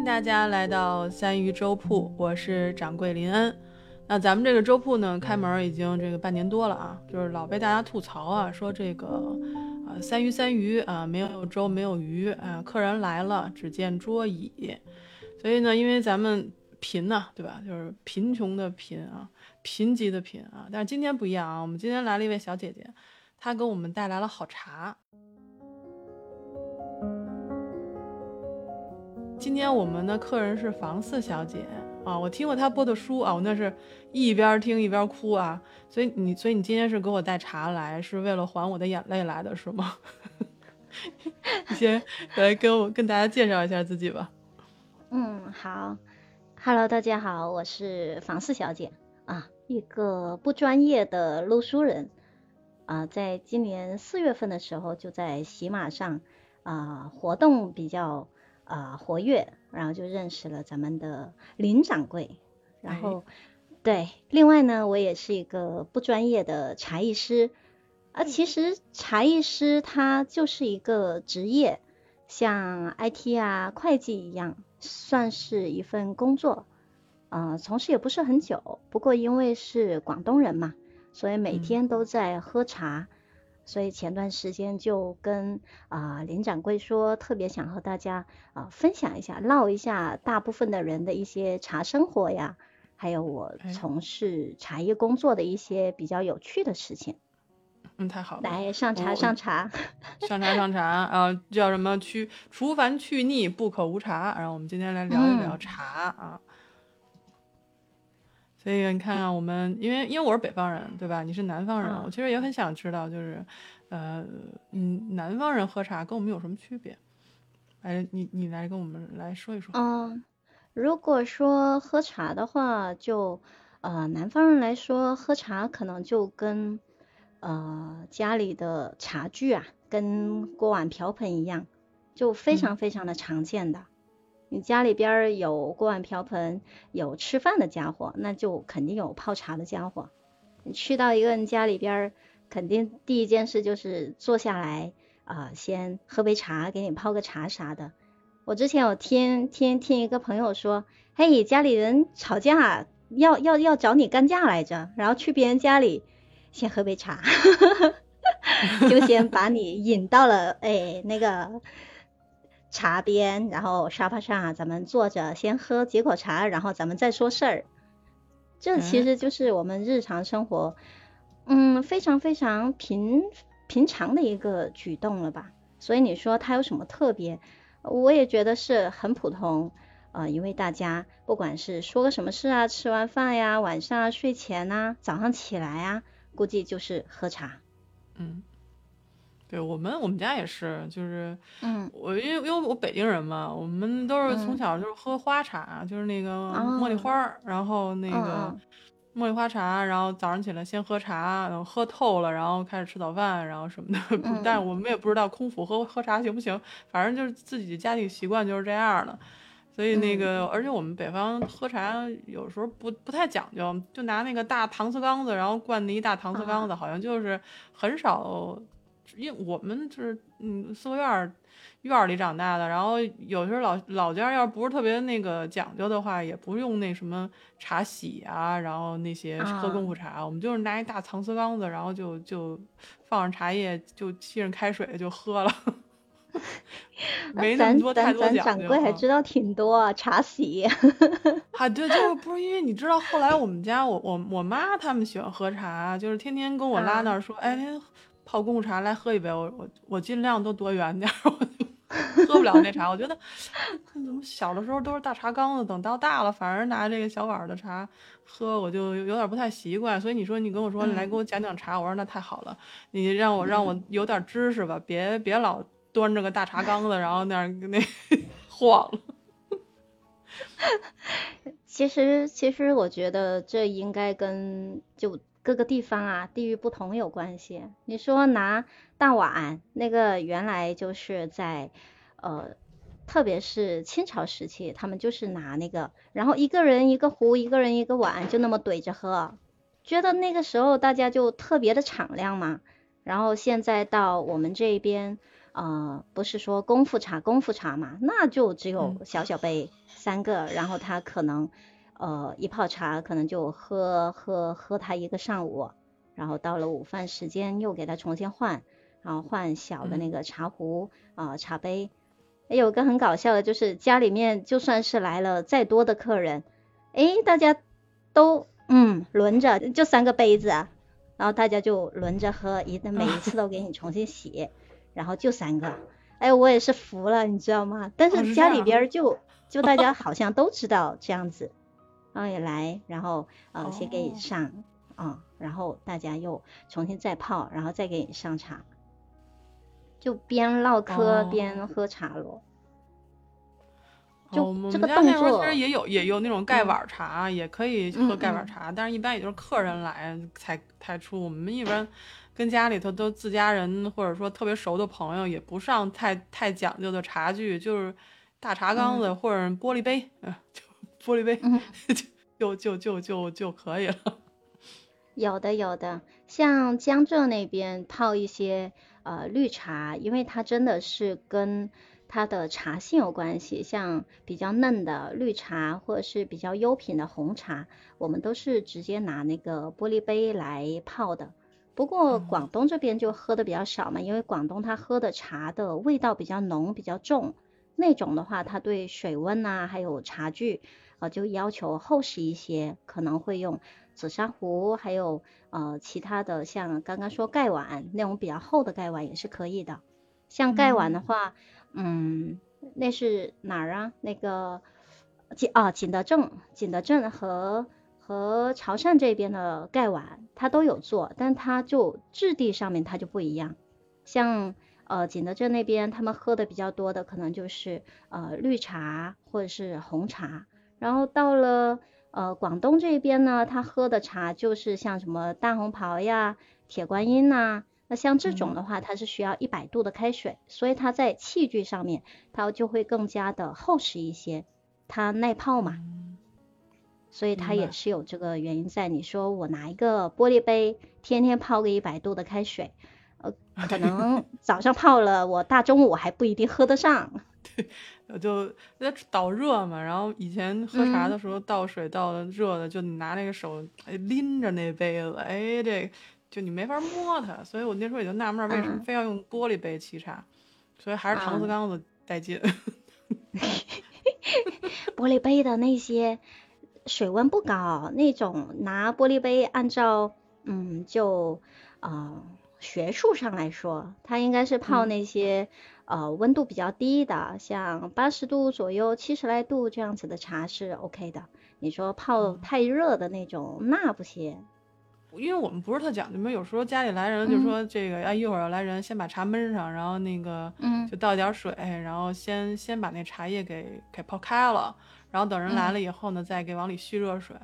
迎大家来到三鱼粥铺，我是掌柜林恩。那咱们这个粥铺呢，开门已经这个半年多了啊，就是老被大家吐槽啊，说这个啊三鱼三鱼啊，没有粥没有鱼啊，客人来了只见桌椅。所以呢，因为咱们贫呐，对吧？就是贫穷的贫啊，贫瘠的贫啊。但是今天不一样啊，我们今天来了一位小姐姐，她给我们带来了好茶。今天我们的客人是房四小姐啊，我听过她播的书啊，我那是一边听一边哭啊。所以你，所以你今天是给我带茶来，是为了还我的眼泪来的是吗？你先来跟我跟大家介绍一下自己吧。嗯，好，Hello，大家好，我是房四小姐啊，一个不专业的录书人啊，在今年四月份的时候就在喜马上啊活动比较。啊，活跃，然后就认识了咱们的林掌柜，然后对，另外呢，我也是一个不专业的茶艺师，啊，其实茶艺师他就是一个职业，像 IT 啊、会计一样，算是一份工作，啊，从事也不是很久，不过因为是广东人嘛，所以每天都在喝茶。所以前段时间就跟啊林掌柜说，特别想和大家啊分享一下，唠一下大部分的人的一些茶生活呀，还有我从事茶叶工作的一些比较有趣的事情。嗯，太好了。来上茶上茶，上茶上茶啊，叫什么去除烦去腻不可无茶。然后我们今天来聊一聊茶啊。所以你看看我们，因为因为我是北方人，对吧？你是南方人，我其实也很想知道，就是，呃，嗯，南方人喝茶跟我们有什么区别？哎，你你来跟我们来说一说。嗯，如果说喝茶的话，就呃，南方人来说喝茶可能就跟呃家里的茶具啊，跟锅碗瓢盆一样，就非常非常的常见的。你家里边有锅碗瓢盆，有吃饭的家伙，那就肯定有泡茶的家伙。你去到一个人家里边，肯定第一件事就是坐下来啊，先喝杯茶，给你泡个茶啥的。我之前有听听听一个朋友说，嘿，家里人吵架，要要要找你干架来着，然后去别人家里先喝杯茶，就先把你引到了哎那个。茶边，然后沙发上，咱们坐着先喝几口茶，然后咱们再说事儿。这其实就是我们日常生活，嗯，非常非常平平常的一个举动了吧？所以你说它有什么特别？我也觉得是很普通，呃，因为大家不管是说个什么事啊，吃完饭呀，晚上啊睡前呐，早上起来啊，估计就是喝茶，嗯。对我们，我们家也是，就是，嗯，我因为因为我北京人嘛，我们都是从小就是喝花茶，就是那个茉莉花儿，然后那个茉莉花茶，然后早上起来先喝茶，然后喝透了，然后开始吃早饭，然后什么的。但是我们也不知道空腹喝喝茶行不行，反正就是自己家里习惯就是这样的。所以那个，而且我们北方喝茶有时候不不太讲究，就拿那个大搪瓷缸子，然后灌那一大搪瓷缸子，好像就是很少。因为我们就是嗯四合院院里长大的，然后有时候老老家要不是特别那个讲究的话，也不用那什么茶洗啊，然后那些喝功夫茶，我们就是拿一大搪瓷缸子，然后就就放上茶叶，就沏上开水就喝了，没那么多太多讲究。掌柜还知道挺多茶洗，啊对，就是不是因为你知道后来我们家我我我妈他们喜欢喝茶，就是天天跟我拉那儿说，哎。泡功夫茶来喝一杯，我我我尽量都躲远点，我就喝不了那茶。我觉得怎么小的时候都是大茶缸子，等到大了反而拿这个小碗的茶喝，我就有点不太习惯。所以你说你跟我说你来给我讲讲茶，我说那太好了，你让我让我有点知识吧，别别老端着个大茶缸子，然后那那 晃了。其实其实我觉得这应该跟就。各个地方啊，地域不同有关系。你说拿大碗，那个原来就是在呃，特别是清朝时期，他们就是拿那个，然后一个人一个壶，一个人一个碗，就那么怼着喝，觉得那个时候大家就特别的敞亮嘛。然后现在到我们这边，呃，不是说功夫茶功夫茶嘛，那就只有小小杯三个，然后他可能呃一泡茶可能就喝喝喝它一个上午，然后到了午饭时间又给它重新换，然后换小的那个茶壶啊茶杯。有个很搞笑的，就是家里面就算是来了再多的客人，哎，大家都嗯轮着就三个杯子啊。然后大家就轮着喝，一每一次都给你重新洗，然后就三个，哎，我也是服了，你知道吗？但是家里边就就大家好像都知道这样子，然后也来，然后呃先给你上啊，然后大家又重新再泡，然后再给你上茶，就边唠嗑边喝茶咯。就我们家那边其实也有也有那种盖碗茶，也可以喝盖碗茶，但是一般也就是客人来才才出。我们一般跟家里头都自家人或者说特别熟的朋友，也不上太太讲究的茶具，就是大茶缸子或者玻璃杯，就玻璃杯 就就就就就可以了。有的有的，像江浙那边泡一些呃绿茶，因为它真的是跟。它的茶性有关系，像比较嫩的绿茶或者是比较优品的红茶，我们都是直接拿那个玻璃杯来泡的。不过广东这边就喝的比较少嘛，因为广东它喝的茶的味道比较浓、比较重，那种的话，它对水温啊还有茶具啊就要求厚实一些，可能会用紫砂壶，还有呃其他的像刚刚说盖碗那种比较厚的盖碗也是可以的。像盖碗的话。嗯，那是哪儿啊？那个景啊，景德镇，景德镇和和潮汕这边的盖碗，它都有做，但它就质地上面它就不一样。像呃景德镇那边，他们喝的比较多的可能就是呃绿茶或者是红茶，然后到了呃广东这边呢，他喝的茶就是像什么大红袍呀、铁观音呐。那像这种的话，它是需要一百度的开水，所以它在器具上面它就会更加的厚实一些，它耐泡嘛，所以它也是有这个原因在。你说我拿一个玻璃杯，天天泡个一百度的开水，呃，可能早上泡了，我大中午还不一定喝得上。对，我就在导热嘛，然后以前喝茶的时候倒水倒的热的，就你拿那个手拎着那杯子，哎这。就你没法摸它，所以我那时候也就纳闷为什么非要用玻璃杯沏茶，所以还是搪瓷缸子带劲。玻璃杯的那些水温不高，那种拿玻璃杯按照嗯就呃学术上来说，它应该是泡那些呃温度比较低的，像八十度左右、七十来度这样子的茶是 OK 的。你说泡太热的那种，那不行。因为我们不是特讲究嘛，有时候家里来人就说这个，哎，一会儿要来人，先把茶焖上，然后那个，嗯，就倒点水，然后先先把那茶叶给给泡开了，然后等人来了以后呢，再给往里续热水，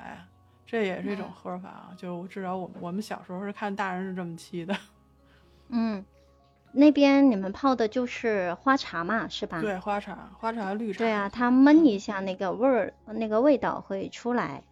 这也是一种喝法。就至少我我们小时候是看大人是这么沏的。嗯，那边你们泡的就是花茶嘛，是吧？对，花茶，花茶绿茶。对啊，它焖一下，那个味儿，那个味道会出来。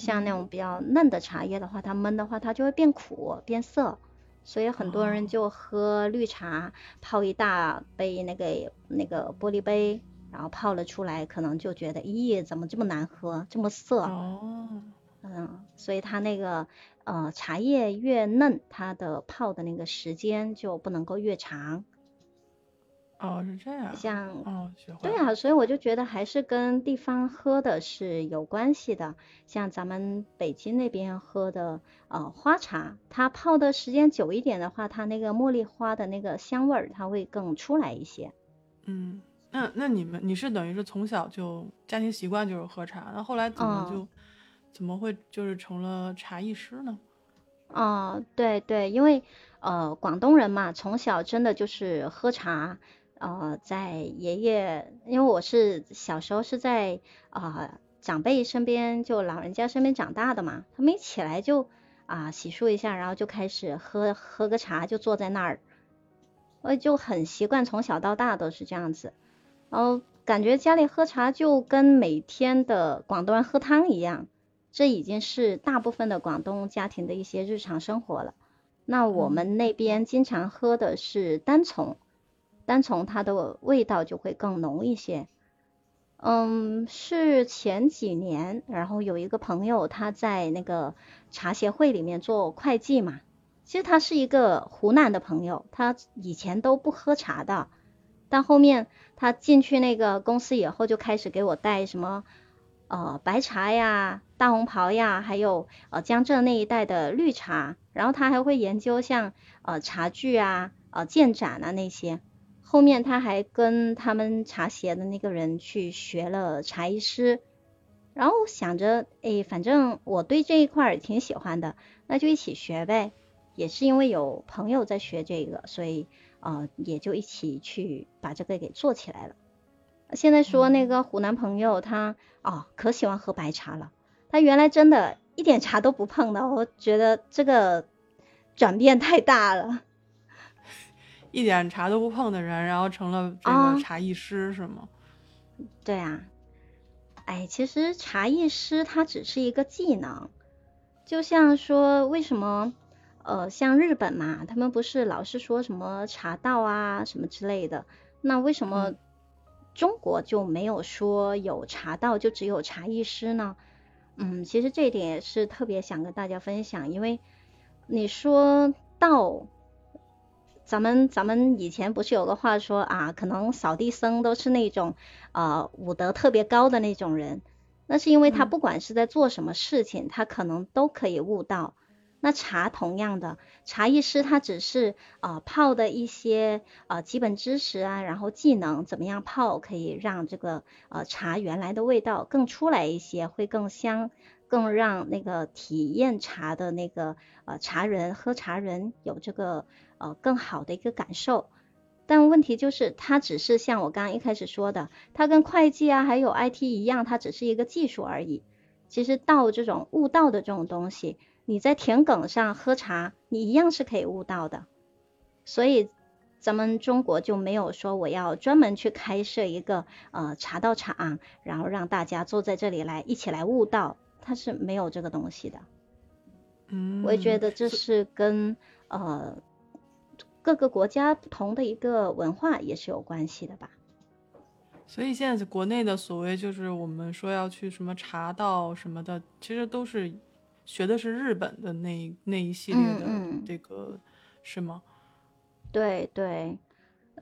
像那种比较嫩的茶叶的话，它焖的话，它就会变苦变涩，所以很多人就喝绿茶，泡一大杯那个那个玻璃杯，然后泡了出来，可能就觉得，咦，怎么这么难喝，这么涩？哦，嗯，所以它那个呃茶叶越嫩，它的泡的那个时间就不能够越长。哦，是这样。像哦，对啊，所以我就觉得还是跟地方喝的是有关系的。像咱们北京那边喝的呃花茶，它泡的时间久一点的话，它那个茉莉花的那个香味儿，它会更出来一些。嗯，那那你们你是等于是从小就家庭习惯就是喝茶，那后来怎么就怎么会就是成了茶艺师呢？哦，对对，因为呃广东人嘛，从小真的就是喝茶。呃，在爷爷，因为我是小时候是在啊长辈身边，就老人家身边长大的嘛，他们一起来就啊洗漱一下，然后就开始喝喝个茶，就坐在那儿，我就很习惯，从小到大都是这样子，然后感觉家里喝茶就跟每天的广东人喝汤一样，这已经是大部分的广东家庭的一些日常生活了。那我们那边经常喝的是单丛。单丛它的味道就会更浓一些。嗯，是前几年，然后有一个朋友他在那个茶协会里面做会计嘛。其实他是一个湖南的朋友，他以前都不喝茶的，但后面他进去那个公司以后，就开始给我带什么呃白茶呀、大红袍呀，还有呃江浙那一带的绿茶，然后他还会研究像呃茶具啊、呃建盏啊那些。后面他还跟他们茶协的那个人去学了茶艺师，然后想着，哎，反正我对这一块也挺喜欢的，那就一起学呗。也是因为有朋友在学这个，所以呃也就一起去把这个给做起来了。现在说那个湖南朋友他哦可喜欢喝白茶了，他原来真的一点茶都不碰的，我觉得这个转变太大了。一点茶都不碰的人，然后成了这个茶艺师是吗？对啊，哎，其实茶艺师他只是一个技能，就像说为什么？呃，像日本嘛，他们不是老是说什么茶道啊什么之类的，那为什么中国就没有说有茶道，就只有茶艺师呢？嗯，其实这一点也是特别想跟大家分享，因为你说道，咱们咱们以前不是有个话说啊，可能扫地僧都是那种呃武德特别高的那种人，那是因为他不管是在做什么事情，他可能都可以悟道。那茶同样的，茶艺师他只是啊泡的一些呃基本知识啊，然后技能怎么样泡可以让这个呃茶原来的味道更出来一些，会更香，更让那个体验茶的那个呃茶人喝茶人有这个呃更好的一个感受。但问题就是，它只是像我刚刚一开始说的，它跟会计啊还有 IT 一样，它只是一个技术而已。其实道这种悟道的这种东西。你在田埂上喝茶，你一样是可以悟道的。所以咱们中国就没有说我要专门去开设一个呃茶道场，然后让大家坐在这里来一起来悟道，它是没有这个东西的。嗯，我也觉得这是跟呃各个国家不同的一个文化也是有关系的吧。所以现在国内的所谓就是我们说要去什么茶道什么的，其实都是。学的是日本的那那一系列的这个是吗？对对，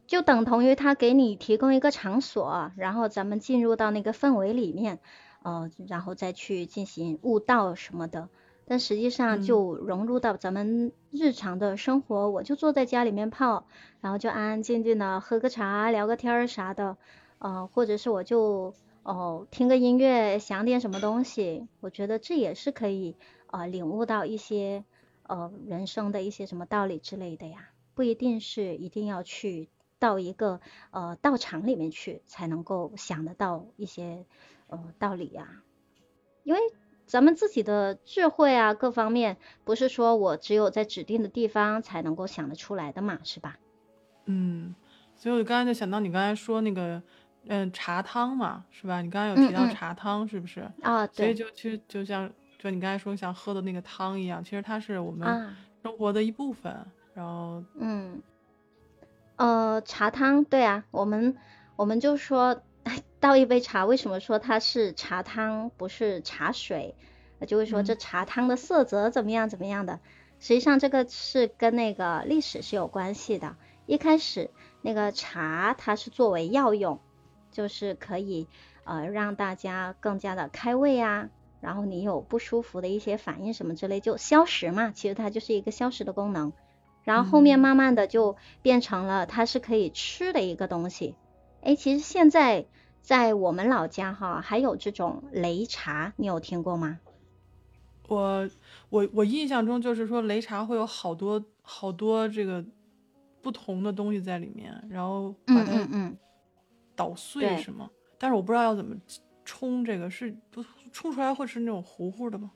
就等同于他给你提供一个场所，然后咱们进入到那个氛围里面，呃，然后再去进行悟道什么的。但实际上就融入到咱们日常的生活，我就坐在家里面泡，然后就安安静静的喝个茶、聊个天儿啥的，呃，或者是我就哦听个音乐，想点什么东西，我觉得这也是可以。啊，领悟到一些呃人生的一些什么道理之类的呀，不一定是一定要去到一个呃道场里面去才能够想得到一些呃道理呀，因为咱们自己的智慧啊各方面，不是说我只有在指定的地方才能够想得出来的嘛，是吧？嗯，所以我刚才就想到你刚才说那个嗯茶汤嘛，是吧？你刚才有提到茶汤是不是？啊，对。所以就其实就像。就你刚才说像喝的那个汤一样，其实它是我们生活的一部分。然后，嗯，呃，茶汤，对啊，我们我们就说倒一杯茶，为什么说它是茶汤不是茶水？就会说这茶汤的色泽怎么样怎么样的。实际上这个是跟那个历史是有关系的。一开始那个茶它是作为药用，就是可以呃让大家更加的开胃啊。然后你有不舒服的一些反应什么之类，就消食嘛，其实它就是一个消食的功能。然后后面慢慢的就变成了它是可以吃的一个东西。哎，其实现在在我们老家哈，还有这种擂茶，你有听过吗？我我我印象中就是说擂茶会有好多好多这个不同的东西在里面，然后把它捣碎是吗？但是我不知道要怎么冲这个是不。冲出来会是那种糊糊的吗？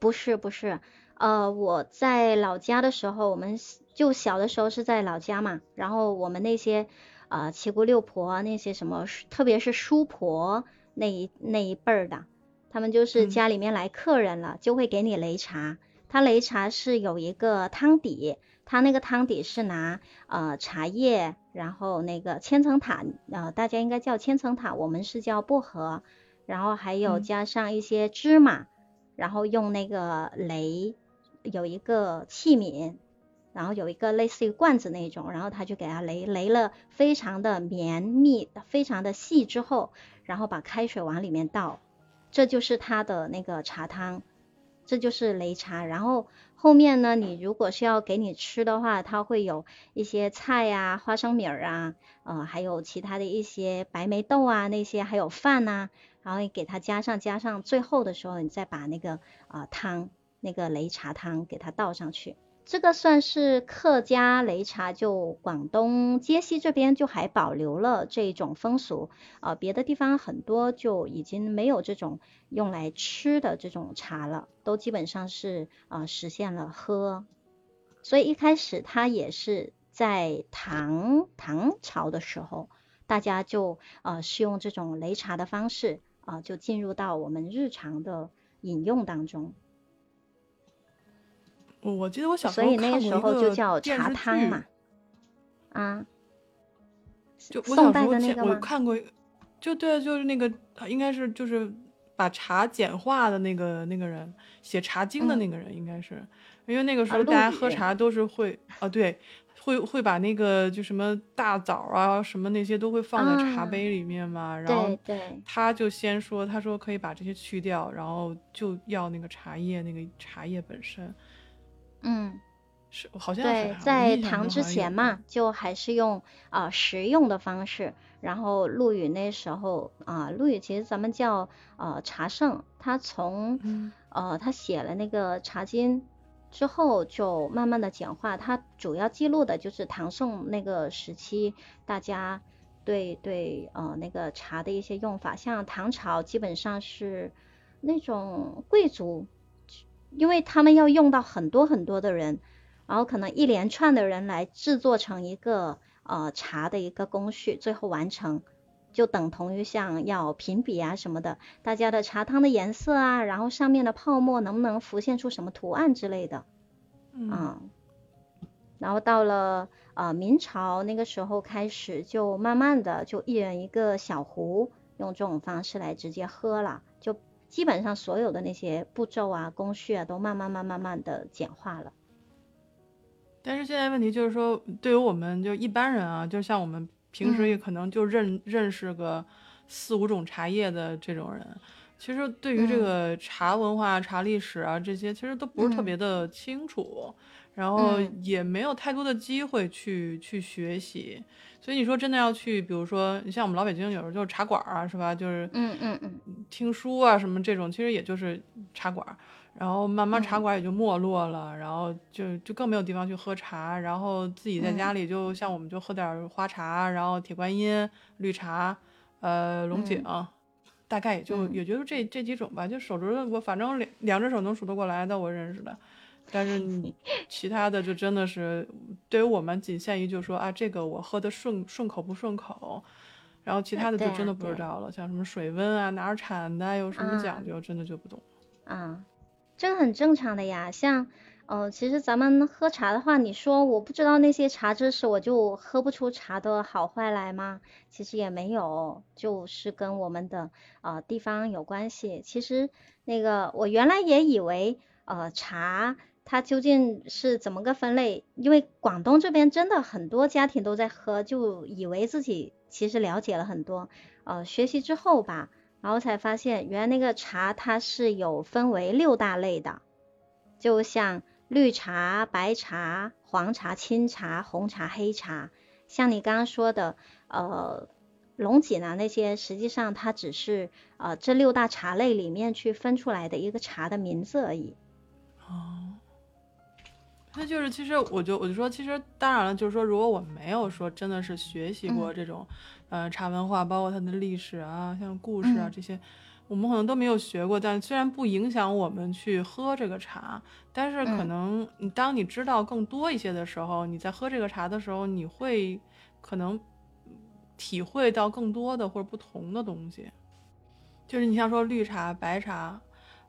不是不是，呃，我在老家的时候，我们就小的时候是在老家嘛，然后我们那些呃七姑六婆那些什么，特别是叔婆那一那一辈儿的，他们就是家里面来客人了，就会给你擂茶，他擂茶是有一个汤底，他那个汤底是拿呃茶叶，然后那个千层塔，呃大家应该叫千层塔，我们是叫薄荷，然后还有加上一些芝麻，然后用那个擂有一个器皿。然后有一个类似于罐子那种，然后他就给它擂擂了，非常的绵密，非常的细之后，然后把开水往里面倒，这就是他的那个茶汤，这就是擂茶。然后后面呢，你如果是要给你吃的话，它会有一些菜呀、花生米儿啊，呃，还有其他的一些白梅豆啊那些，还有饭呐，然后你给它加上加上，最后的时候你再把那个啊汤，那个擂茶汤给它倒上去。这个算是客家擂茶，就广东揭西这边就还保留了这种风俗，呃，别的地方很多就已经没有这种用来吃的这种茶了，都基本上是呃实现了喝。所以一开始它也是在唐唐朝的时候，大家就呃是用这种擂茶的方式啊，就进入到我们日常的饮用当中。我记得我小时候看过一个就叫茶汤嘛，啊，就我小时候见我看过，就对，就是那个应该是就是把茶简化的那个那个人写《茶经》的那个人，应该是因为那个时候大家喝茶都是会啊，对，会会把那个就什么大枣啊什么那些都会放在茶杯里面嘛，然后他就先说他说可以把这些去掉，然后就要那个茶叶那个茶叶本身。嗯，是好像对，在唐之前嘛，就还是用啊实用的方式。然后陆羽那时候啊，陆羽其实咱们叫呃茶圣，他从呃他写了那个《茶经》之后，就慢慢的简化。他主要记录的就是唐宋那个时期大家对对呃那个茶的一些用法。像唐朝基本上是那种贵族。因为他们要用到很多很多的人，然后可能一连串的人来制作成一个呃茶的一个工序，最后完成，就等同于像要评比啊什么的，大家的茶汤的颜色啊，然后上面的泡沫能不能浮现出什么图案之类的，嗯，然后到了呃明朝那个时候开始，就慢慢的就一人一个小壶，用这种方式来直接喝了，就。基本上所有的那些步骤啊、工序啊，都慢慢、慢、慢慢的简化了。但是现在问题就是说，对于我们就一般人啊，就像我们平时也可能就认认识个四五种茶叶的这种人，其实对于这个茶文化、茶历史啊这些，其实都不是特别的清楚，然后也没有太多的机会去去学习。所以你说真的要去，比如说你像我们老北京有时候就是茶馆啊，是吧？就是嗯嗯嗯，听书啊什么这种，其实也就是茶馆。然后慢慢茶馆也就没落了，然后就就更没有地方去喝茶。然后自己在家里就像我们就喝点花茶，然后铁观音、绿茶，呃，龙井，大概也就也就是这这几种吧。就手指我反正两两只手能数得过来的，我认识的。但是你其他的就真的是，对于我们仅限于就说啊，这个我喝的顺顺口不顺口，然后其他的就真的不知道了，像什么水温啊，哪儿产的，有什么讲究，真的就不懂。啊，这个很正常的呀。像，呃，其实咱们喝茶的话，你说我不知道那些茶知识，我就喝不出茶的好坏来吗？其实也没有，就是跟我们的呃地方有关系。其实那个我原来也以为呃茶。它究竟是怎么个分类？因为广东这边真的很多家庭都在喝，就以为自己其实了解了很多。呃，学习之后吧，然后才发现原来那个茶它是有分为六大类的，就像绿茶、白茶、黄茶、青茶、红茶、黑茶。像你刚刚说的，呃，龙井啊那些，实际上它只是呃这六大茶类里面去分出来的一个茶的名字而已。哦。那就是，其实我就我就说，其实当然了，就是说，如果我没有说真的是学习过这种，呃，茶文化，包括它的历史啊，像故事啊这些，我们可能都没有学过。但虽然不影响我们去喝这个茶，但是可能你当你知道更多一些的时候，你在喝这个茶的时候，你会可能体会到更多的或者不同的东西。就是你像说绿茶、白茶。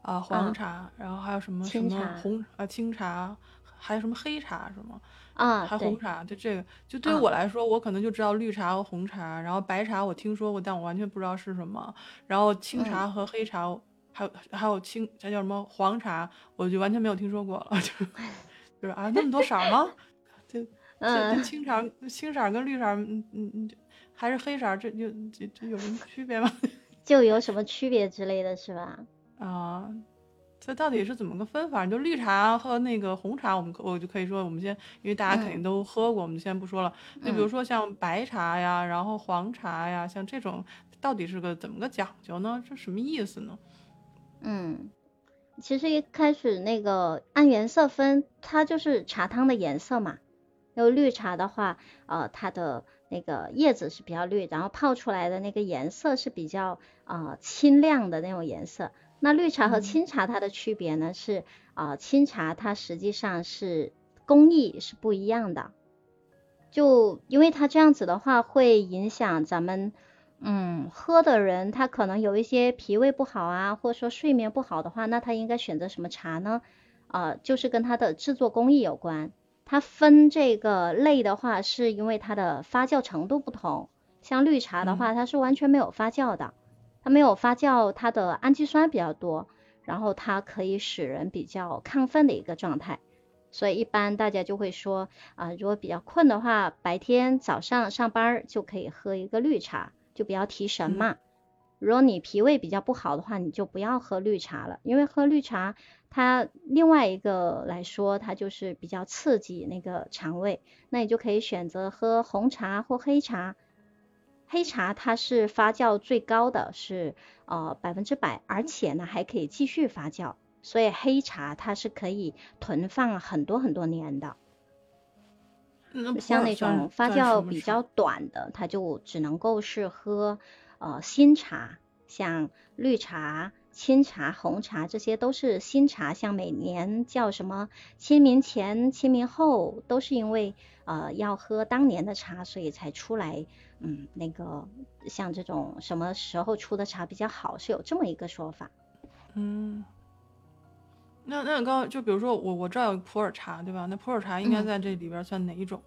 啊黄茶，然后还有什么什么红啊青茶，还有什么黑茶是吗？啊，还红茶，就这个，就对于我来说，我可能就知道绿茶和红茶，然后白茶我听说过，但我完全不知道是什么。然后青茶和黑茶，还有还有清，这叫什么黄茶，我就完全没有听说过了，就就是啊，那么多色吗？就这青茶、青色跟绿色，嗯嗯嗯，还是黑色，这就这这有什么区别吗？就有什么区别之类的是吧？啊。这到底是怎么个分法？就绿茶和那个红茶，我们我就可以说，我们先，因为大家肯定都喝过，我们就先不说了。就比如说像白茶呀，然后黄茶呀，像这种，到底是个怎么个讲究呢？这什么意思呢？嗯，其实一开始那个按颜色分，它就是茶汤的颜色嘛。有绿茶的话，呃，它的那个叶子是比较绿，然后泡出来的那个颜色是比较呃清亮的那种颜色。那绿茶和清茶它的区别呢是啊，清茶它实际上是工艺是不一样的，就因为它这样子的话会影响咱们嗯喝的人，他可能有一些脾胃不好啊，或者说睡眠不好的话，那他应该选择什么茶呢？啊，就是跟它的制作工艺有关。它分这个类的话，是因为它的发酵程度不同，像绿茶的话，它是完全没有发酵的。它没有发酵，它的氨基酸比较多，然后它可以使人比较亢奋的一个状态，所以一般大家就会说啊，如果比较困的话，白天早上上班就可以喝一个绿茶，就比较提神嘛。如果你脾胃比较不好的话，你就不要喝绿茶了，因为喝绿茶它另外一个来说，它就是比较刺激那个肠胃，那你就可以选择喝红茶或黑茶。黑茶它是发酵最高的是呃百分之百，而且呢还可以继续发酵，所以黑茶它是可以囤放很多很多年的。像那种发酵比较短的，它就只能够是喝呃新茶，像绿茶。青茶、红茶这些都是新茶，像每年叫什么清明前、清明后，都是因为呃要喝当年的茶，所以才出来。嗯，那个像这种什么时候出的茶比较好，是有这么一个说法。嗯，那那刚刚就比如说我我知道有普洱茶，对吧？那普洱茶应该在这里边算哪一种？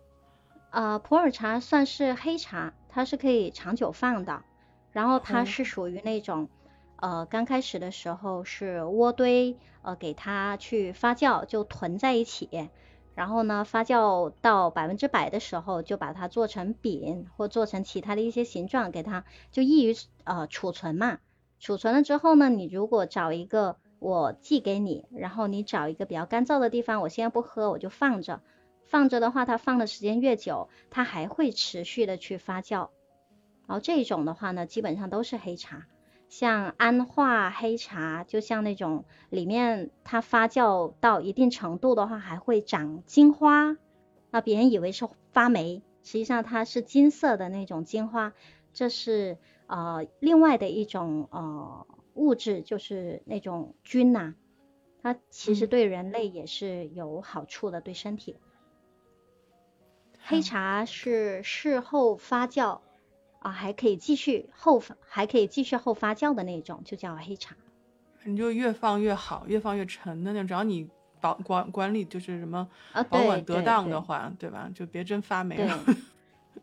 呃，普洱茶算是黑茶，它是可以长久放的，然后它是属于那种。呃，刚开始的时候是窝堆，呃，给它去发酵，就囤在一起。然后呢，发酵到百分之百的时候，就把它做成饼或做成其他的一些形状，给它就易于呃储存嘛。储存了之后呢，你如果找一个我寄给你，然后你找一个比较干燥的地方，我现在不喝，我就放着。放着的话，它放的时间越久，它还会持续的去发酵。然后这种的话呢，基本上都是黑茶。像安化黑茶，就像那种里面它发酵到一定程度的话，还会长金花，那别人以为是发霉，实际上它是金色的那种金花，这是呃另外的一种呃物质，就是那种菌呐，它其实对人类也是有好处的，对身体。黑茶是事后发酵。啊，还可以继续后，还可以继续后发酵的那种，就叫黑茶。你就越放越好，越放越沉的那种，只要你保管管理就是什么保管得当的话，对吧？就别真发霉了。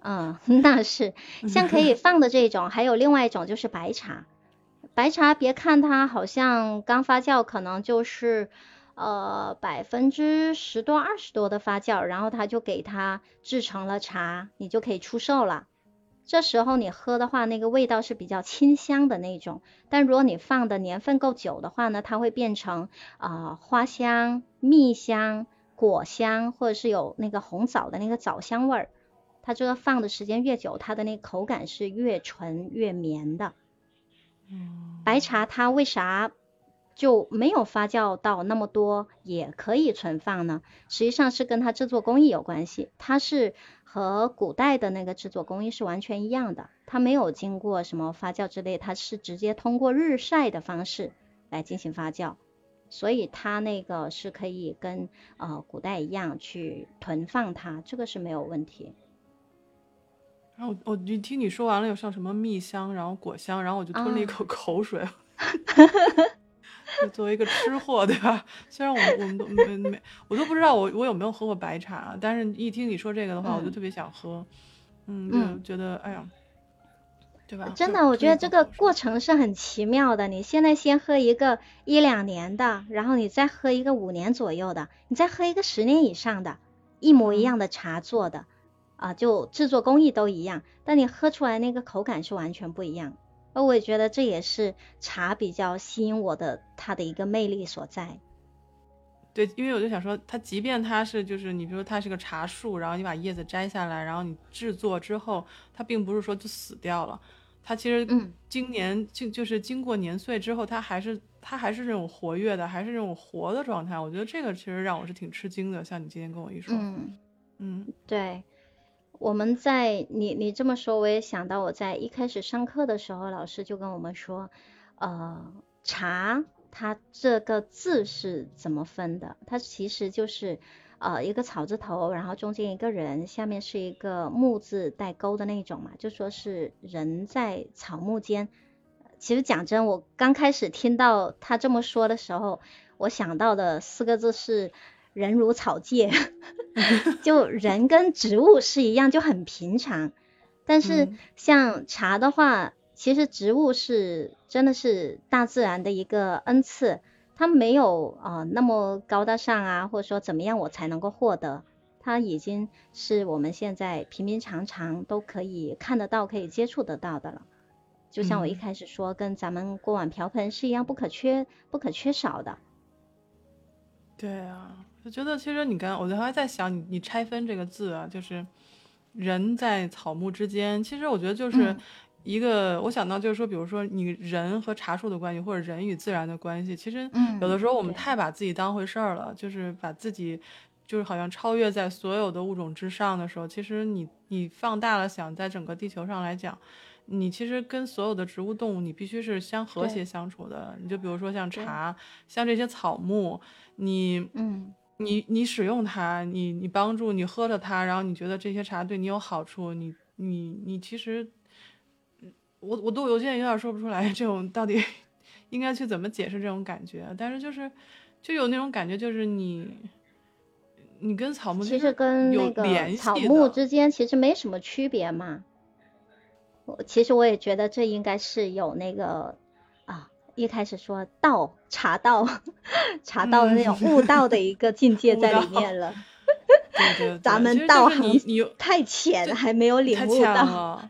嗯，那是 像可以放的这种，还有另外一种就是白茶。白茶别看它好像刚发酵，可能就是呃百分之十多、二十多的发酵，然后它就给它制成了茶，你就可以出售了。这时候你喝的话，那个味道是比较清香的那种。但如果你放的年份够久的话呢，它会变成啊花香、蜜香、果香，或者是有那个红枣的那个枣香味儿。它这个放的时间越久，它的那口感是越纯越绵的。嗯，白茶它为啥就没有发酵到那么多也可以存放呢？实际上是跟它制作工艺有关系，它是。和古代的那个制作工艺是完全一样的，它没有经过什么发酵之类，它是直接通过日晒的方式来进行发酵，所以它那个是可以跟呃古代一样去囤放它，这个是没有问题。然后我你听你说完了，有像什么蜜香，然后果香，然后我就吞了一口口水。作为一个吃货，对吧？虽然我我们都没没，我都不知道我我有没有喝过白茶，但是一听你说这个的话，我就特别想喝。嗯，就觉得哎呀，对吧？真的，我觉得这个过程是很奇妙的。你现在先喝一个一两年的，然后你再喝一个五年左右的，你再喝一个十年以上的，一模一样的茶做的，啊，就制作工艺都一样，但你喝出来那个口感是完全不一样。而我也觉得这也是茶比较吸引我的它的一个魅力所在。对，因为我就想说，它即便它是就是你比如说它是个茶树，然后你把叶子摘下来，然后你制作之后，它并不是说就死掉了，它其实今年就就是经过年岁之后，它还是它还是这种活跃的，还是这种活的状态。我觉得这个其实让我是挺吃惊的。像你今天跟我一说，嗯嗯，对，我们在你你这么说，我也想到我在一开始上课的时候，老师就跟我们说，呃，茶。它这个字是怎么分的？它其实就是呃一个草字头，然后中间一个人，下面是一个木字带钩的那种嘛，就说是人在草木间。其实讲真，我刚开始听到他这么说的时候，我想到的四个字是人如草芥，就人跟植物是一样，就很平常。但是像茶的话，其实植物是真的是大自然的一个恩赐，它没有啊那么高大上啊，或者说怎么样我才能够获得，它已经是我们现在平平常常都可以看得到、可以接触得到的了。就像我一开始说，跟咱们锅碗瓢盆是一样不可缺、不可缺少的。对啊，我觉得其实你刚我刚才在想，你你拆分这个字啊，就是人在草木之间，其实我觉得就是。一个，我想到就是说，比如说你人和茶树的关系，或者人与自然的关系，其实有的时候我们太把自己当回事儿了，就是把自己就是好像超越在所有的物种之上的时候，其实你你放大了想，在整个地球上来讲，你其实跟所有的植物动物，你必须是相和谐相处的。你就比如说像茶，像这些草木，你嗯，你你使用它，你你帮助你喝了它，然后你觉得这些茶对你有好处，你你你其实。我我都有现在有点说不出来，这种到底应该去怎么解释这种感觉？但是就是就有那种感觉，就是你你跟草木其实跟那个草木之间其实没什么区别嘛。我其实我也觉得这应该是有那个啊，一开始说道茶道 茶道的那种悟道的一个境界 在里面了。对对，咱们道行太浅，还没有领悟到。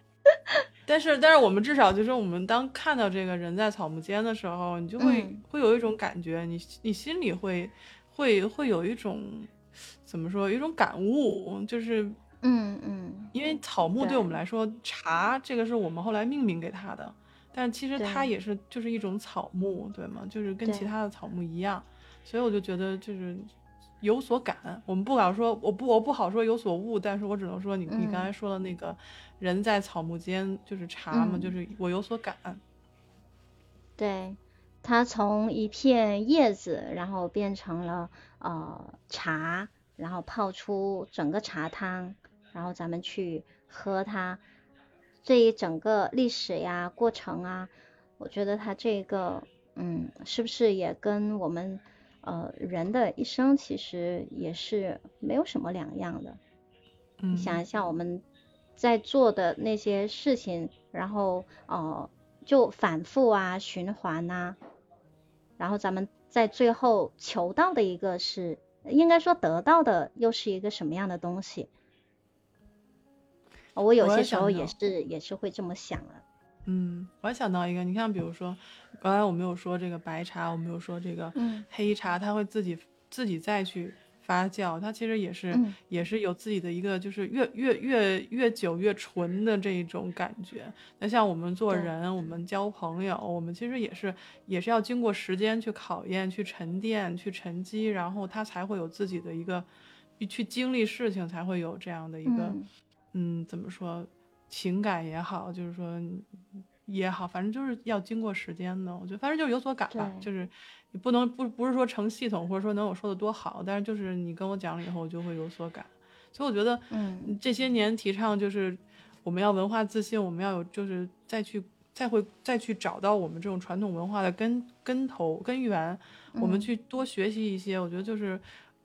但是，但是我们至少就是我们当看到这个人在草木间的时候，你就会会有一种感觉，你你心里会会会有一种怎么说，一种感悟，就是嗯嗯，因为草木对我们来说，茶这个是我们后来命名给它的，但其实它也是就是一种草木，对吗？就是跟其他的草木一样，所以我就觉得就是有所感。我们不敢说，我不我不好说有所悟，但是我只能说你你刚才说的那个。人在草木间，就是茶嘛，就是我有所感。对，它从一片叶子，然后变成了呃茶，然后泡出整个茶汤，然后咱们去喝它。这一整个历史呀、过程啊，我觉得它这个，嗯，是不是也跟我们呃人的一生其实也是没有什么两样的？嗯，想一下我们。在做的那些事情，然后呃就反复啊循环呐，然后咱们在最后求到的一个是，应该说得到的又是一个什么样的东西？我有些时候也是也是会这么想的。嗯，我还想到一个，你看，比如说刚才我没有说这个白茶，我没有说这个黑茶，它会自己自己再去。发酵，它其实也是，也是有自己的一个，就是越越越越久越纯的这一种感觉。那像我们做人，我们交朋友，我们其实也是，也是要经过时间去考验、去沉淀、去沉积，然后它才会有自己的一个，去经历事情，才会有这样的一个，嗯，怎么说，情感也好，就是说也好，反正就是要经过时间的。我觉得，反正就是有所感吧，就是。你不能不不是说成系统，或者说能我说的多好，但是就是你跟我讲了以后，我就会有所感。所以我觉得，嗯，这些年提倡就是我们要文化自信，我们要有就是再去再会再去找到我们这种传统文化的根根头根源，我们去多学习一些，我觉得就是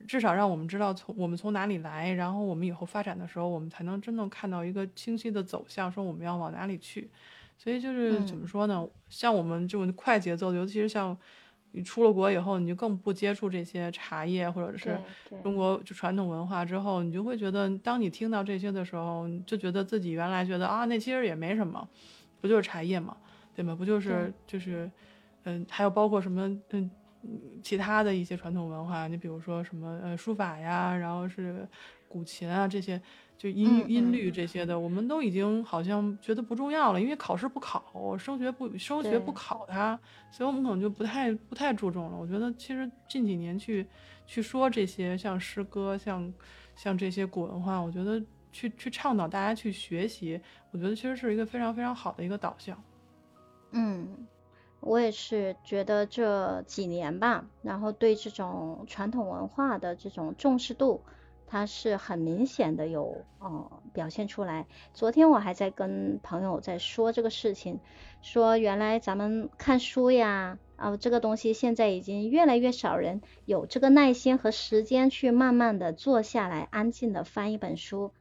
至少让我们知道从我们从哪里来，然后我们以后发展的时候，我们才能真正看到一个清晰的走向，说我们要往哪里去。所以就是怎么说呢？像我们这种快节奏，尤其是像你出了国以后，你就更不接触这些茶叶或者是中国就传统文化之后，你就会觉得，当你听到这些的时候，就觉得自己原来觉得啊，那其实也没什么。不就是茶叶嘛，对吗？不就是就是，嗯，还有包括什么嗯，其他的一些传统文化，你比如说什么呃书法呀，然后是古琴啊这些，就音音律这些的，我们都已经好像觉得不重要了，因为考试不考，升学不升学不考它，所以我们可能就不太不太注重了。我觉得其实近几年去去说这些像诗歌，像像这些古文化，我觉得。去去倡导大家去学习，我觉得其实是一个非常非常好的一个导向。嗯，我也是觉得这几年吧，然后对这种传统文化的这种重视度，它是很明显的有呃表现出来。昨天我还在跟朋友在说这个事情，说原来咱们看书呀，啊这个东西现在已经越来越少人有这个耐心和时间去慢慢的坐下来安静的翻一本书。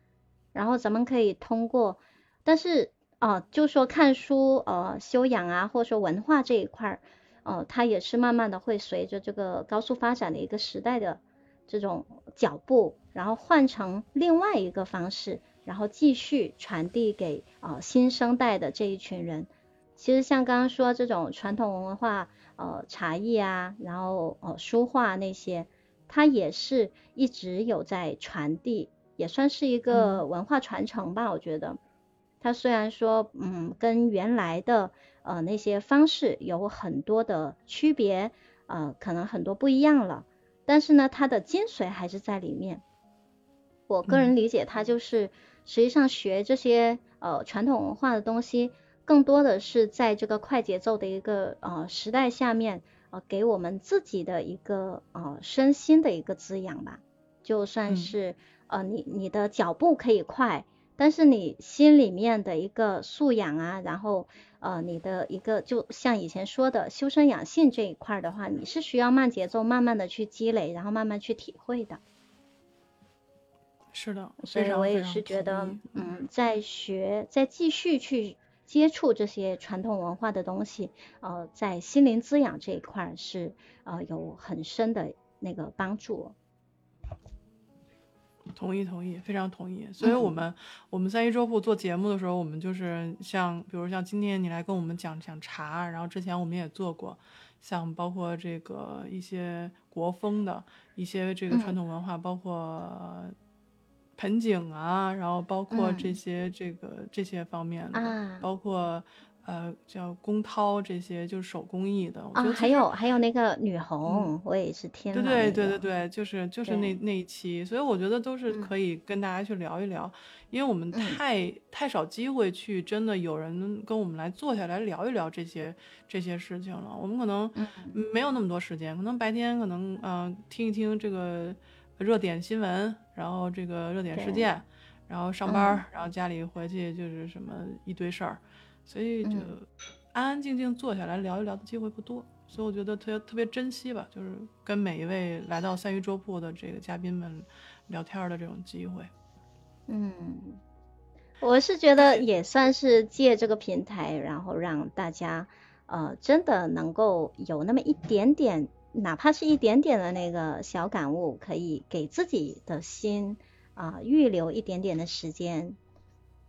然后咱们可以通过，但是啊，就说看书呃修养啊，或者说文化这一块儿，呃，它也是慢慢的会随着这个高速发展的一个时代的这种脚步，然后换成另外一个方式，然后继续传递给啊新生代的这一群人。其实像刚刚说这种传统文化，呃，茶艺啊，然后呃书画那些，它也是一直有在传递。也算是一个文化传承吧，我觉得，它虽然说，嗯，跟原来的呃那些方式有很多的区别，呃，可能很多不一样了，但是呢，它的精髓还是在里面。我个人理解，它就是实际上学这些呃传统文化的东西，更多的是在这个快节奏的一个呃时代下面，呃，给我们自己的一个呃身心的一个滋养吧，就算是。呃，你你的脚步可以快，但是你心里面的一个素养啊，然后呃，你的一个就像以前说的修身养性这一块的话，你是需要慢节奏，慢慢的去积累，然后慢慢去体会的。是的，所以我也是觉得，嗯，在学，在继续去接触这些传统文化的东西，呃，在心灵滋养这一块是呃有很深的那个帮助。同意同意，非常同意。所以，我们我们三一周铺做节目的时候，我们就是像，比如像今天你来跟我们讲讲茶，然后之前我们也做过，像包括这个一些国风的一些这个传统文化，包括盆景啊，然后包括这些这个这些方面的，包括。呃，叫龚涛这些就是手工艺的，啊，还有还有那个女红，我也是听对对对对对，就是就是那那一期，所以我觉得都是可以跟大家去聊一聊，因为我们太太少机会去真的有人跟我们来坐下来聊一聊这些这些事情了，我们可能没有那么多时间，可能白天可能嗯听一听这个热点新闻，然后这个热点事件，然后上班，然后家里回去就是什么一堆事儿。所以就安安静静坐下来聊一聊的机会不多，所以我觉得特别特别珍惜吧，就是跟每一位来到三鱼桌铺的这个嘉宾们聊天的这种机会。嗯，我是觉得也算是借这个平台，然后让大家呃真的能够有那么一点点，哪怕是一点点的那个小感悟，可以给自己的心啊预留一点点的时间，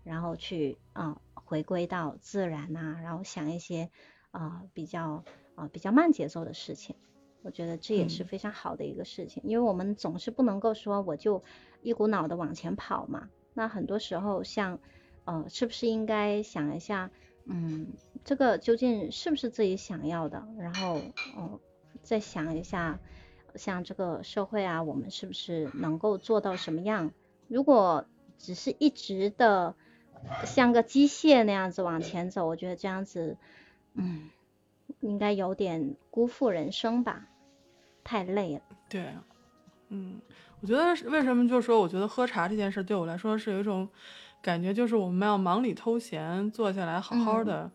然后去啊。回归到自然呐，然后想一些啊比较啊比较慢节奏的事情，我觉得这也是非常好的一个事情，因为我们总是不能够说我就一股脑的往前跑嘛，那很多时候像呃是不是应该想一下，嗯这个究竟是不是自己想要的，然后哦再想一下像这个社会啊，我们是不是能够做到什么样？如果只是一直的。像个机械那样子往前走，我觉得这样子，嗯，应该有点辜负人生吧，太累了。对，嗯，我觉得为什么就是说，我觉得喝茶这件事对我来说是有一种感觉，就是我们要忙里偷闲，坐下来好好的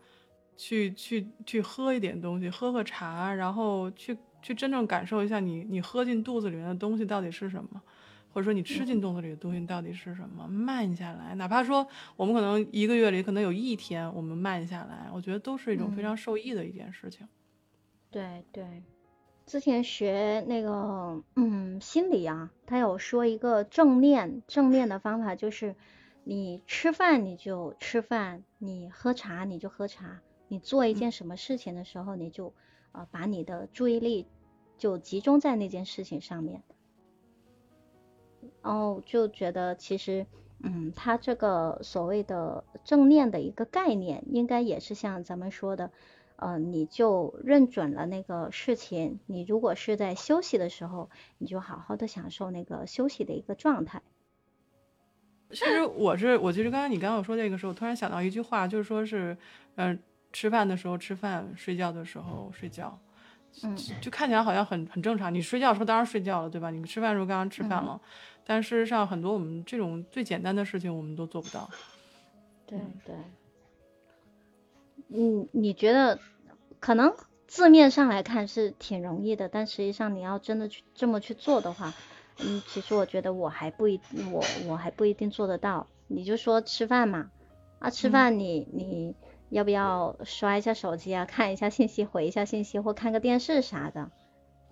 去去去喝一点东西，喝喝茶，然后去去真正感受一下你你喝进肚子里面的东西到底是什么，或者说你吃进肚子里的东西到底是什么，慢下来，哪怕说我们可能一个月里可能有一天我们慢下来，我觉得都是一种非常受益的一件事情。对对。之前学那个嗯心理啊，他有说一个正念正念的方法，就是你吃饭你就吃饭，你喝茶你就喝茶，你做一件什么事情的时候，你就啊把你的注意力就集中在那件事情上面，然后就觉得其实嗯他这个所谓的正念的一个概念，应该也是像咱们说的。呃，你就认准了那个事情。你如果是在休息的时候，你就好好的享受那个休息的一个状态。其实我是，我其实刚刚你刚刚我说这个时候，突然想到一句话，就是说是，嗯，吃饭的时候吃饭，睡觉的时候睡觉。嗯。就看起来好像很很正常。你睡觉的时候当然睡觉了，对吧？你吃饭的时候刚刚吃饭了，但事实上很多我们这种最简单的事情我们都做不到。对对。嗯，你觉得可能字面上来看是挺容易的，但实际上你要真的去这么去做的话，嗯，其实我觉得我还不一我我还不一定做得到。你就说吃饭嘛，啊，吃饭你你要不要刷一下手机啊，看一下信息，回一下信息，或看个电视啥的，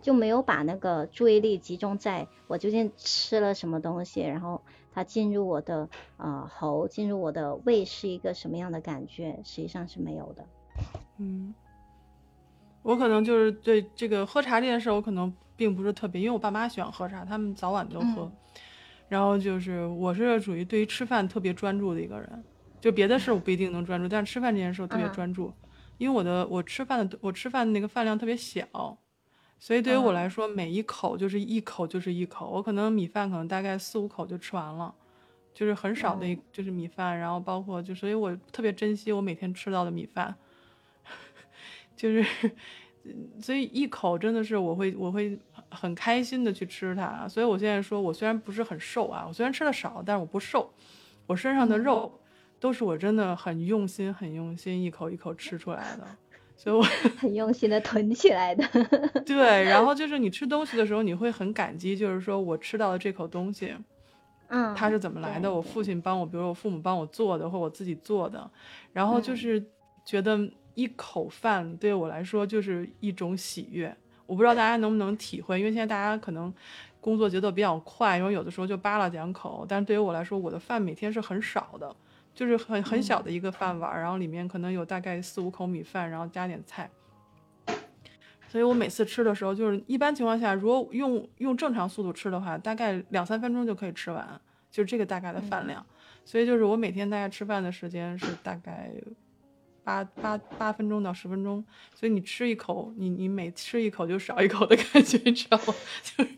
就没有把那个注意力集中在我究竟吃了什么东西，然后。它进入我的呃喉，进入我的胃是一个什么样的感觉？实际上是没有的。嗯，我可能就是对这个喝茶这件事，我可能并不是特别，因为我爸妈喜欢喝茶，他们早晚都喝。然后就是我是属于对于吃饭特别专注的一个人，就别的事我不一定能专注，但是吃饭这件事我特别专注，因为我的我吃饭的我吃饭的那个饭量特别小。所以对于我来说，每一口就是一口就是一口，我可能米饭可能大概四五口就吃完了，就是很少的，就是米饭，然后包括就，所以我特别珍惜我每天吃到的米饭，就是，所以一口真的是我会我会很开心的去吃它。所以我现在说我虽然不是很瘦啊，我虽然吃的少，但是我不瘦，我身上的肉都是我真的很用心很用心一口一口吃出来的。所以我 很用心的囤起来的。对，然后就是你吃东西的时候，你会很感激，就是说我吃到的这口东西，嗯，它是怎么来的？我父亲帮我，比如我父母帮我做的，或我自己做的，然后就是觉得一口饭对我来说就是一种喜悦。我不知道大家能不能体会，因为现在大家可能工作节奏比较快，因为有的时候就扒拉两口，但是对于我来说，我的饭每天是很少的。就是很很小的一个饭碗，然后里面可能有大概四五口米饭，然后加点菜。所以我每次吃的时候，就是一般情况下，如果用用正常速度吃的话，大概两三分钟就可以吃完，就是这个大概的饭量。所以就是我每天大概吃饭的时间是大概八八八分钟到十分钟。所以你吃一口，你你每吃一口就少一口的感觉，你知道吗？就是。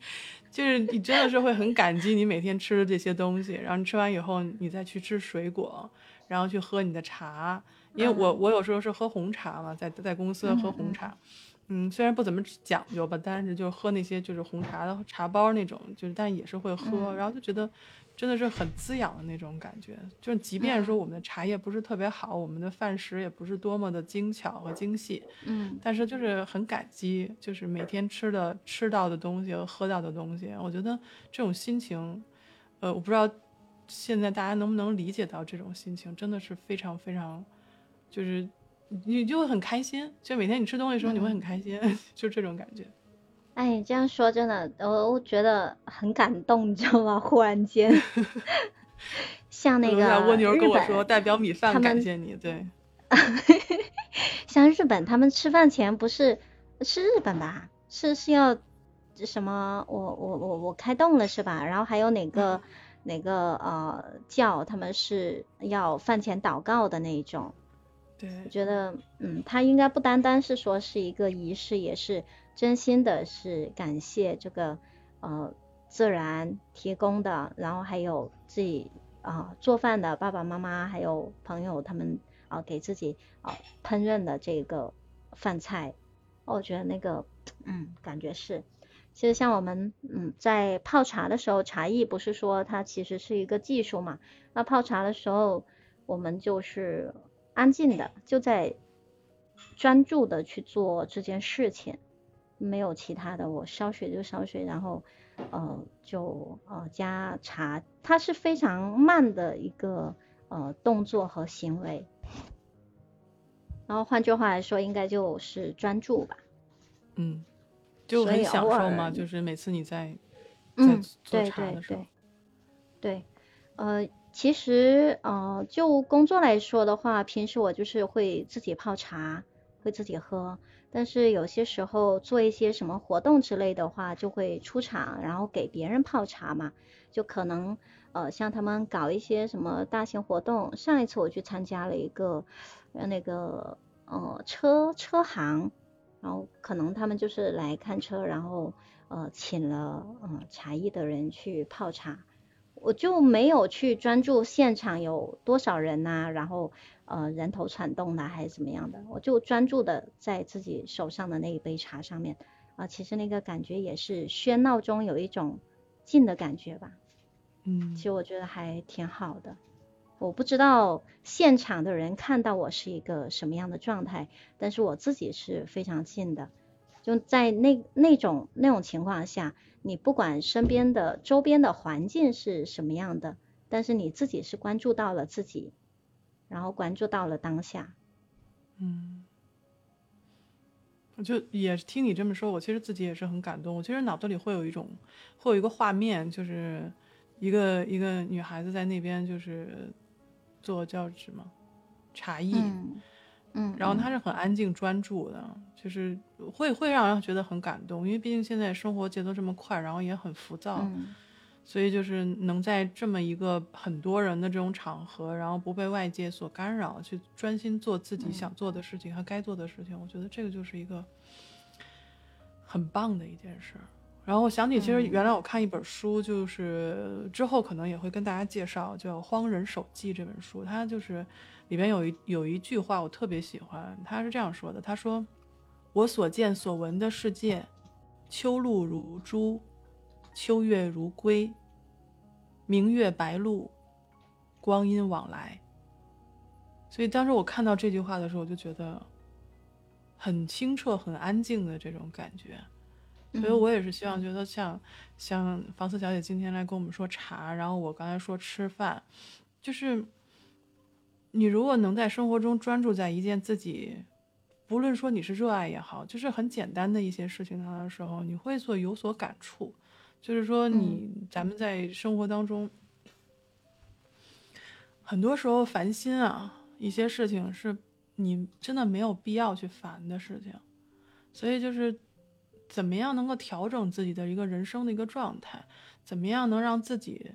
就是你真的是会很感激你每天吃的这些东西，然后你吃完以后，你再去吃水果，然后去喝你的茶。因为我我有时候是喝红茶嘛，在在公司喝红茶，嗯，虽然不怎么讲究吧，但是就喝那些就是红茶的茶包那种，就是但也是会喝，然后就觉得。真的是很滋养的那种感觉，就是即便说我们的茶叶不是特别好，我们的饭食也不是多么的精巧和精细，嗯，但是就是很感激，就是每天吃的吃到的东西和喝到的东西，我觉得这种心情，呃，我不知道现在大家能不能理解到这种心情，真的是非常非常，就是你就会很开心，就每天你吃东西的时候你会很开心，就这种感觉。哎，你这样说真的，我我觉得很感动，你知道吗？忽然间，像那个蜗牛跟我说，代表米饭感谢你，对。像日本，他们吃饭前不是是日本吧？是是要什么？我我我我开动了是吧？然后还有哪个哪个呃教，他们是要饭前祷告的那一种。对，我觉得嗯，他应该不单单是说是一个仪式，也是。真心的是感谢这个呃自然提供的，然后还有自己啊做饭的爸爸妈妈，还有朋友他们啊给自己啊烹饪的这个饭菜，我觉得那个嗯感觉是，其实像我们嗯在泡茶的时候，茶艺不是说它其实是一个技术嘛，那泡茶的时候我们就是安静的就在。专注的去做这件事情，没有其他的，我烧水就烧水，然后呃就呃加茶，它是非常慢的一个呃动作和行为。然后换句话来说，应该就是专注吧。嗯，就很享受嘛？就是每次你在嗯做茶的时候。对，呃，其实呃，就工作来说的话，平时我就是会自己泡茶，会自己喝。但是有些时候做一些什么活动之类的话，就会出场，然后给别人泡茶嘛。就可能呃，像他们搞一些什么大型活动，上一次我去参加了一个。那个呃车车行，然后可能他们就是来看车，然后呃请了呃茶艺的人去泡茶，我就没有去专注现场有多少人呐，然后呃人头攒动的还是怎么样的，我就专注的在自己手上的那一杯茶上面啊，其实那个感觉也是喧闹中有一种静的感觉吧，嗯，其实我觉得还挺好的。我不知道现场的人看到我是一个什么样的状态，但是我自己是非常近的。就在那那种那种情况下，你不管身边的周边的环境是什么样的，但是你自己是关注到了自己，然后关注到了当下。嗯，我就也听你这么说，我其实自己也是很感动。我其实脑子里会有一种会有一个画面，就是一个一个女孩子在那边就是。做叫什么，茶艺，嗯，然后她是很安静专注的，就是会会让人觉得很感动，因为毕竟现在生活节奏这么快，然后也很浮躁，所以就是能在这么一个很多人的这种场合，然后不被外界所干扰，去专心做自己想做的事情和该做的事情，我觉得这个就是一个很棒的一件事。然后我想起，其实原来我看一本书，就是之后可能也会跟大家介绍，叫《荒人手记》这本书。它就是里边有一有一句话我特别喜欢，他是这样说的：“他说，我所见所闻的世界，秋露如珠，秋月如归，明月白露，光阴往来。”所以当时我看到这句话的时候，我就觉得很清澈、很安静的这种感觉。所以我也是希望，觉得像像房思小姐今天来跟我们说茶，然后我刚才说吃饭，就是你如果能在生活中专注在一件自己，不论说你是热爱也好，就是很简单的一些事情上的时候，你会做有所感触。就是说，你咱们在生活当中，很多时候烦心啊，一些事情是你真的没有必要去烦的事情，所以就是。怎么样能够调整自己的一个人生的一个状态？怎么样能让自己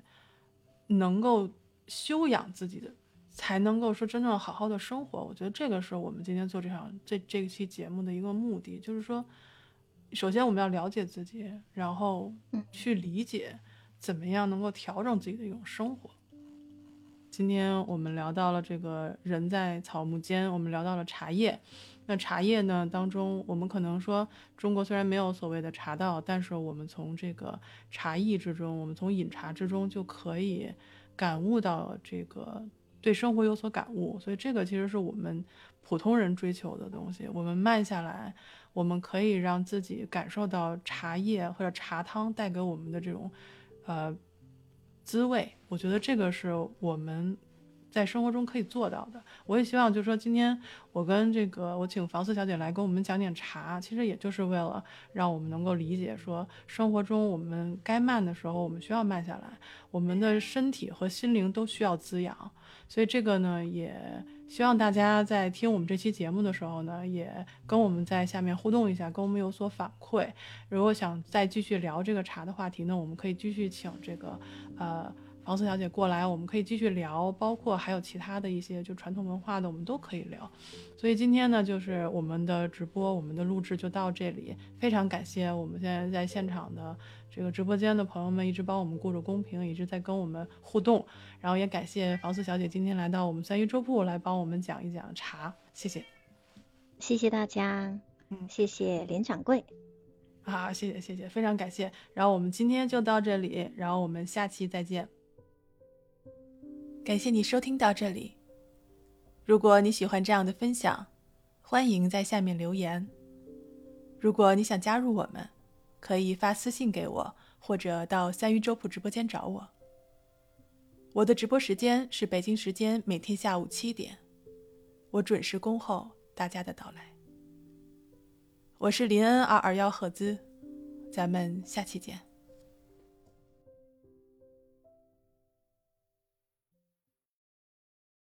能够修养自己的，才能够说真正好好的生活？我觉得这个是我们今天做这场这这期节目的一个目的，就是说，首先我们要了解自己，然后去理解怎么样能够调整自己的一种生活。今天我们聊到了这个人在草木间，我们聊到了茶叶。那茶叶呢？当中，我们可能说，中国虽然没有所谓的茶道，但是我们从这个茶艺之中，我们从饮茶之中就可以感悟到这个对生活有所感悟。所以这个其实是我们普通人追求的东西。我们慢下来，我们可以让自己感受到茶叶或者茶汤带给我们的这种呃滋味。我觉得这个是我们。在生活中可以做到的，我也希望就是说，今天我跟这个我请房四小姐来跟我们讲点茶，其实也就是为了让我们能够理解说，生活中我们该慢的时候，我们需要慢下来，我们的身体和心灵都需要滋养。所以这个呢，也希望大家在听我们这期节目的时候呢，也跟我们在下面互动一下，跟我们有所反馈。如果想再继续聊这个茶的话题呢，我们可以继续请这个呃。房思小姐过来，我们可以继续聊，包括还有其他的一些就传统文化的，我们都可以聊。所以今天呢，就是我们的直播，我们的录制就到这里。非常感谢我们现在在现场的这个直播间的朋友们，一直帮我们顾着公屏，一直在跟我们互动。然后也感谢房思小姐今天来到我们三一粥铺来帮我们讲一讲茶，谢谢，谢谢大家，嗯，谢谢连掌柜，好，谢谢谢谢，非常感谢。然后我们今天就到这里，然后我们下期再见。感谢你收听到这里。如果你喜欢这样的分享，欢迎在下面留言。如果你想加入我们，可以发私信给我，或者到三鱼粥铺直播间找我。我的直播时间是北京时间每天下午七点，我准时恭候大家的到来。我是林恩二二幺赫兹，咱们下期见。